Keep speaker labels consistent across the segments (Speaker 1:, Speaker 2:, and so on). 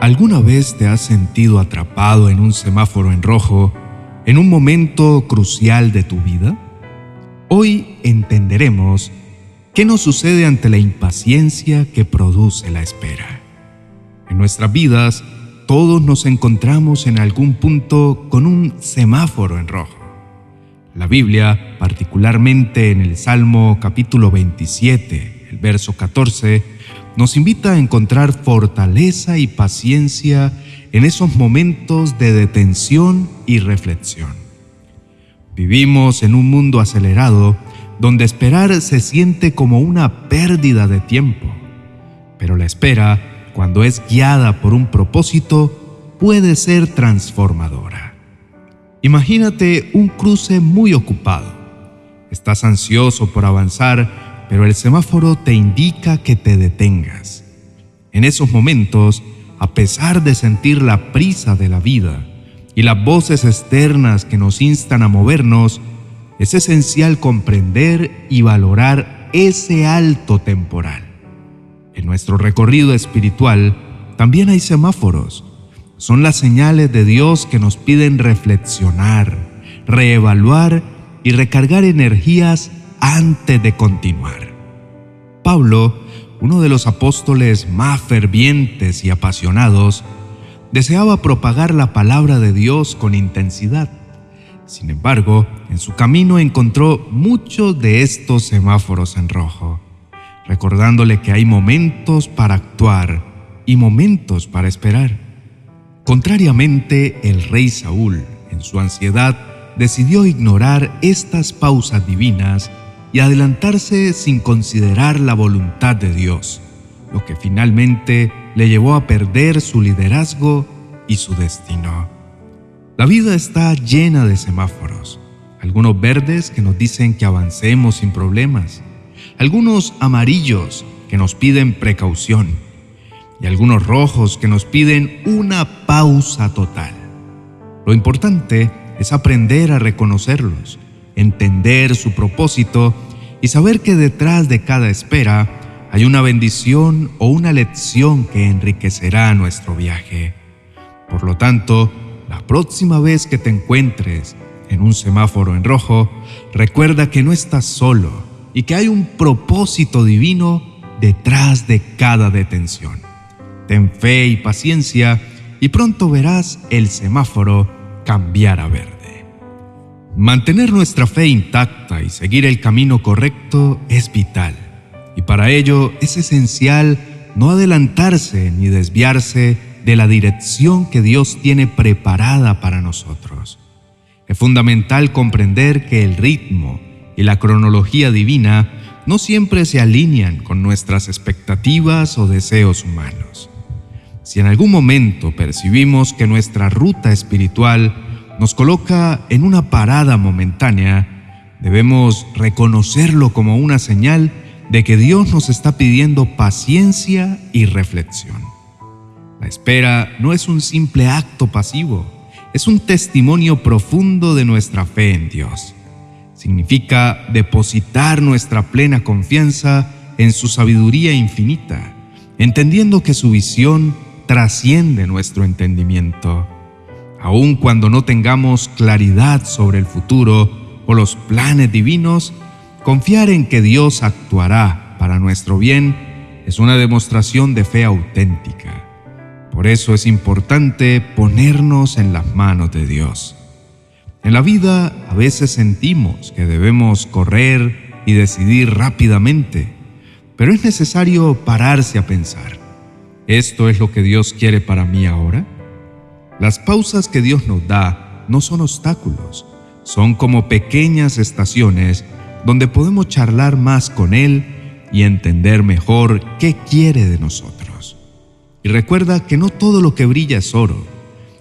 Speaker 1: ¿Alguna vez te has sentido atrapado en un semáforo en rojo en un momento crucial de tu vida? Hoy entenderemos qué nos sucede ante la impaciencia que produce la espera. En nuestras vidas, todos nos encontramos en algún punto con un semáforo en rojo. La Biblia, particularmente en el Salmo capítulo 27, el verso 14, nos invita a encontrar fortaleza y paciencia en esos momentos de detención y reflexión. Vivimos en un mundo acelerado donde esperar se siente como una pérdida de tiempo, pero la espera, cuando es guiada por un propósito, puede ser transformadora. Imagínate un cruce muy ocupado. Estás ansioso por avanzar pero el semáforo te indica que te detengas. En esos momentos, a pesar de sentir la prisa de la vida y las voces externas que nos instan a movernos, es esencial comprender y valorar ese alto temporal. En nuestro recorrido espiritual también hay semáforos. Son las señales de Dios que nos piden reflexionar, reevaluar y recargar energías antes de continuar. Pablo, uno de los apóstoles más fervientes y apasionados, deseaba propagar la palabra de Dios con intensidad. Sin embargo, en su camino encontró muchos de estos semáforos en rojo, recordándole que hay momentos para actuar y momentos para esperar. Contrariamente, el rey Saúl, en su ansiedad, decidió ignorar estas pausas divinas y adelantarse sin considerar la voluntad de Dios, lo que finalmente le llevó a perder su liderazgo y su destino. La vida está llena de semáforos, algunos verdes que nos dicen que avancemos sin problemas, algunos amarillos que nos piden precaución y algunos rojos que nos piden una pausa total. Lo importante es aprender a reconocerlos entender su propósito y saber que detrás de cada espera hay una bendición o una lección que enriquecerá nuestro viaje. Por lo tanto, la próxima vez que te encuentres en un semáforo en rojo, recuerda que no estás solo y que hay un propósito divino detrás de cada detención. Ten fe y paciencia y pronto verás el semáforo cambiar a verde. Mantener nuestra fe intacta y seguir el camino correcto es vital, y para ello es esencial no adelantarse ni desviarse de la dirección que Dios tiene preparada para nosotros. Es fundamental comprender que el ritmo y la cronología divina no siempre se alinean con nuestras expectativas o deseos humanos. Si en algún momento percibimos que nuestra ruta espiritual nos coloca en una parada momentánea, debemos reconocerlo como una señal de que Dios nos está pidiendo paciencia y reflexión. La espera no es un simple acto pasivo, es un testimonio profundo de nuestra fe en Dios. Significa depositar nuestra plena confianza en su sabiduría infinita, entendiendo que su visión trasciende nuestro entendimiento aun cuando no tengamos claridad sobre el futuro o los planes divinos, confiar en que Dios actuará para nuestro bien es una demostración de fe auténtica. Por eso es importante ponernos en las manos de Dios. En la vida a veces sentimos que debemos correr y decidir rápidamente, pero es necesario pararse a pensar, ¿esto es lo que Dios quiere para mí ahora? Las pausas que Dios nos da no son obstáculos, son como pequeñas estaciones donde podemos charlar más con Él y entender mejor qué quiere de nosotros. Y recuerda que no todo lo que brilla es oro,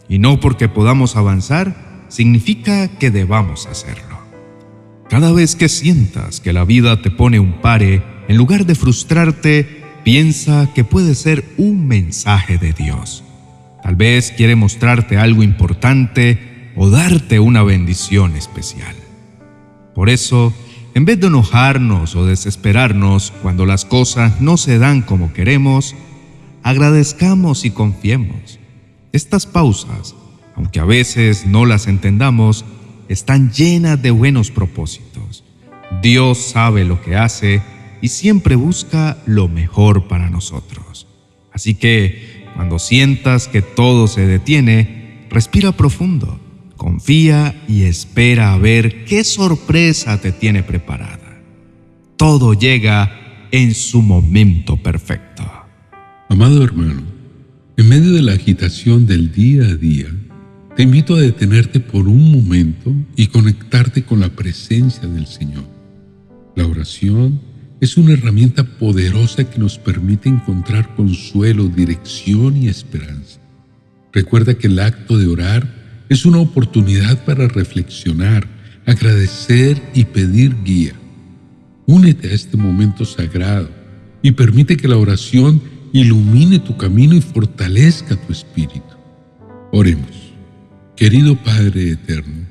Speaker 1: y no porque podamos avanzar significa que debamos hacerlo. Cada vez que sientas que la vida te pone un pare, en lugar de frustrarte, piensa que puede ser un mensaje de Dios. Tal vez quiere mostrarte algo importante o darte una bendición especial. Por eso, en vez de enojarnos o desesperarnos cuando las cosas no se dan como queremos, agradezcamos y confiemos. Estas pausas, aunque a veces no las entendamos, están llenas de buenos propósitos. Dios sabe lo que hace y siempre busca lo mejor para nosotros. Así que, cuando sientas que todo se detiene, respira profundo, confía y espera a ver qué sorpresa te tiene preparada. Todo llega en su momento perfecto.
Speaker 2: Amado hermano, en medio de la agitación del día a día, te invito a detenerte por un momento y conectarte con la presencia del Señor. La oración es una herramienta poderosa que nos permite encontrar consuelo, dirección y esperanza. Recuerda que el acto de orar es una oportunidad para reflexionar, agradecer y pedir guía. Únete a este momento sagrado y permite que la oración ilumine tu camino y fortalezca tu espíritu. Oremos. Querido Padre Eterno,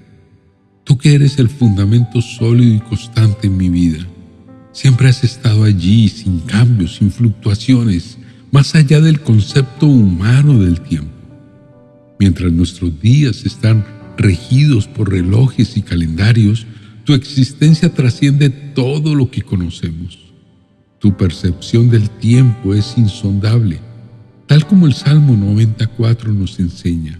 Speaker 2: tú que eres el fundamento sólido y constante en mi vida, Siempre has estado allí, sin cambios, sin fluctuaciones, más allá del concepto humano del tiempo. Mientras nuestros días están regidos por relojes y calendarios, tu existencia trasciende todo lo que conocemos. Tu percepción del tiempo es insondable, tal como el Salmo 94 nos enseña.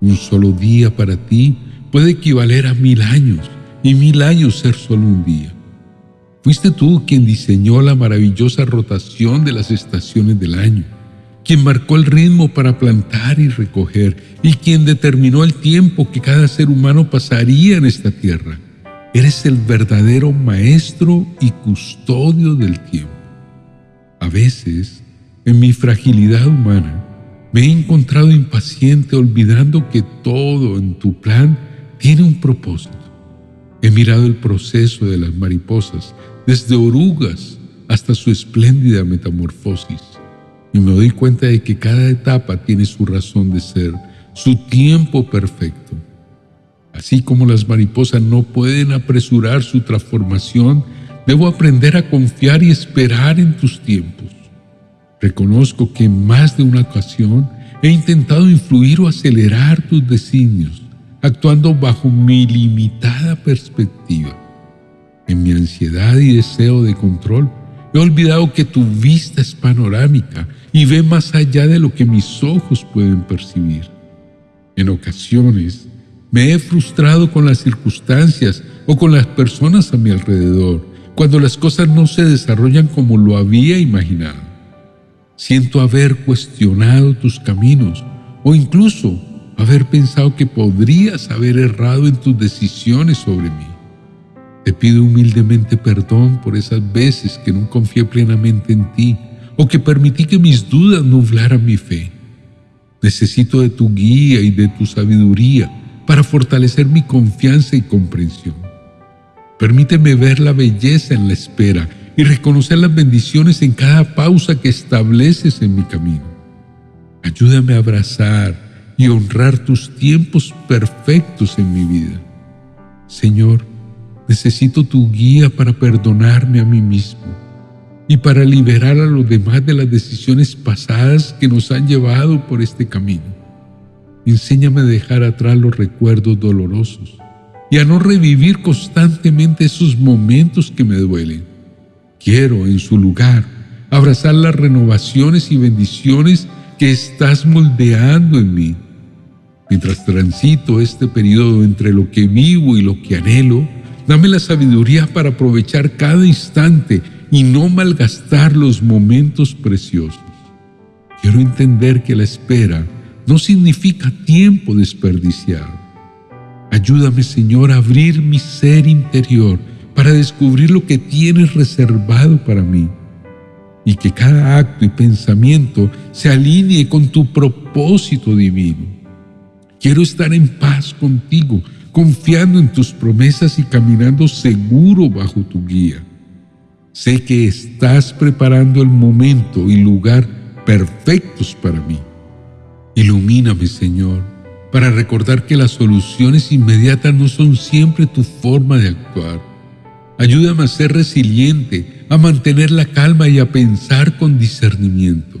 Speaker 2: Un solo día para ti puede equivaler a mil años y mil años ser solo un día. Fuiste tú quien diseñó la maravillosa rotación de las estaciones del año, quien marcó el ritmo para plantar y recoger y quien determinó el tiempo que cada ser humano pasaría en esta tierra. Eres el verdadero maestro y custodio del tiempo. A veces, en mi fragilidad humana, me he encontrado impaciente olvidando que todo en tu plan tiene un propósito. He mirado el proceso de las mariposas desde orugas hasta su espléndida metamorfosis. Y me doy cuenta de que cada etapa tiene su razón de ser, su tiempo perfecto. Así como las mariposas no pueden apresurar su transformación, debo aprender a confiar y esperar en tus tiempos. Reconozco que en más de una ocasión he intentado influir o acelerar tus designios, actuando bajo mi limitada perspectiva. En mi ansiedad y deseo de control, he olvidado que tu vista es panorámica y ve más allá de lo que mis ojos pueden percibir. En ocasiones, me he frustrado con las circunstancias o con las personas a mi alrededor, cuando las cosas no se desarrollan como lo había imaginado. Siento haber cuestionado tus caminos o incluso haber pensado que podrías haber errado en tus decisiones sobre mí. Te pido humildemente perdón por esas veces que no confié plenamente en ti o que permití que mis dudas nublaran mi fe. Necesito de tu guía y de tu sabiduría para fortalecer mi confianza y comprensión. Permíteme ver la belleza en la espera y reconocer las bendiciones en cada pausa que estableces en mi camino. Ayúdame a abrazar y honrar tus tiempos perfectos en mi vida. Señor, Necesito tu guía para perdonarme a mí mismo y para liberar a los demás de las decisiones pasadas que nos han llevado por este camino. Enséñame a dejar atrás los recuerdos dolorosos y a no revivir constantemente esos momentos que me duelen. Quiero, en su lugar, abrazar las renovaciones y bendiciones que estás moldeando en mí. Mientras transito este periodo entre lo que vivo y lo que anhelo, Dame la sabiduría para aprovechar cada instante y no malgastar los momentos preciosos. Quiero entender que la espera no significa tiempo desperdiciado. Ayúdame, Señor, a abrir mi ser interior para descubrir lo que tienes reservado para mí y que cada acto y pensamiento se alinee con tu propósito divino. Quiero estar en paz contigo confiando en tus promesas y caminando seguro bajo tu guía. Sé que estás preparando el momento y lugar perfectos para mí. Ilumíname, Señor, para recordar que las soluciones inmediatas no son siempre tu forma de actuar. Ayúdame a ser resiliente, a mantener la calma y a pensar con discernimiento.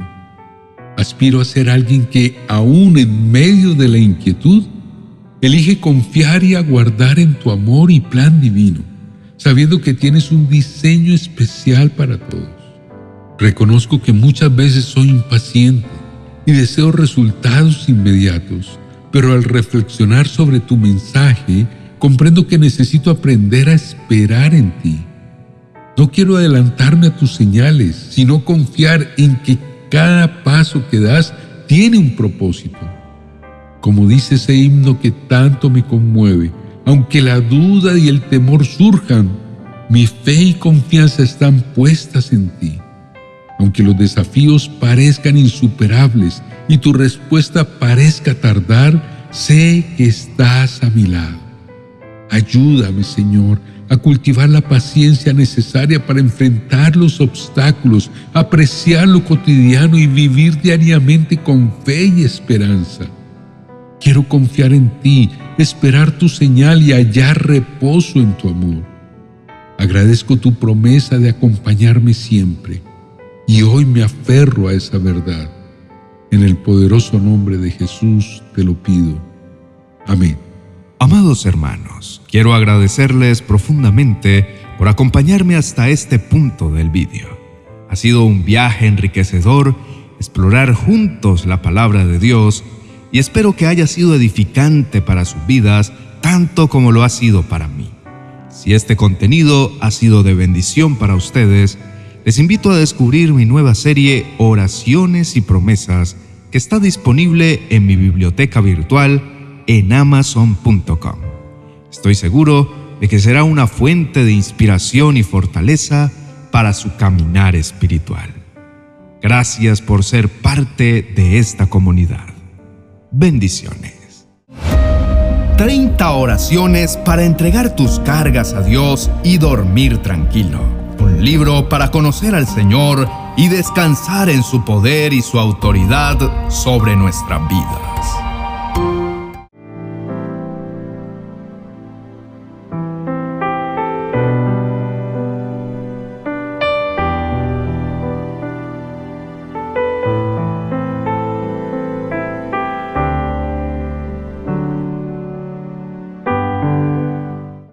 Speaker 2: Aspiro a ser alguien que, aún en medio de la inquietud, elige confiar y aguardar en tu amor y plan divino, sabiendo que tienes un diseño especial para todos. Reconozco que muchas veces soy impaciente y deseo resultados inmediatos, pero al reflexionar sobre tu mensaje, comprendo que necesito aprender a esperar en ti. No quiero adelantarme a tus señales, sino confiar en que cada paso que das tiene un propósito. Como dice ese himno que tanto me conmueve, aunque la duda y el temor surjan, mi fe y confianza están puestas en ti. Aunque los desafíos parezcan insuperables y tu respuesta parezca tardar, sé que estás a mi lado. Ayúdame, Señor, a cultivar la paciencia necesaria para enfrentar los obstáculos, apreciar lo cotidiano y vivir diariamente con fe y esperanza. Quiero confiar en ti, esperar tu señal y hallar reposo en tu amor. Agradezco tu promesa de acompañarme siempre y hoy me aferro a esa verdad. En el poderoso nombre de Jesús te lo pido. Amén.
Speaker 1: Amados hermanos, quiero agradecerles profundamente por acompañarme hasta este punto del vídeo. Ha sido un viaje enriquecedor explorar juntos la palabra de Dios y espero que haya sido edificante para sus vidas tanto como lo ha sido para mí. Si este contenido ha sido de bendición para ustedes, les invito a descubrir mi nueva serie Oraciones y Promesas que está disponible en mi biblioteca virtual en amazon.com. Estoy seguro de que será una fuente de inspiración y fortaleza para su caminar espiritual. Gracias por ser parte de esta comunidad. Bendiciones. 30 oraciones para entregar tus cargas a Dios y dormir tranquilo. Un libro para conocer al Señor y descansar en su poder y su autoridad sobre nuestras vidas.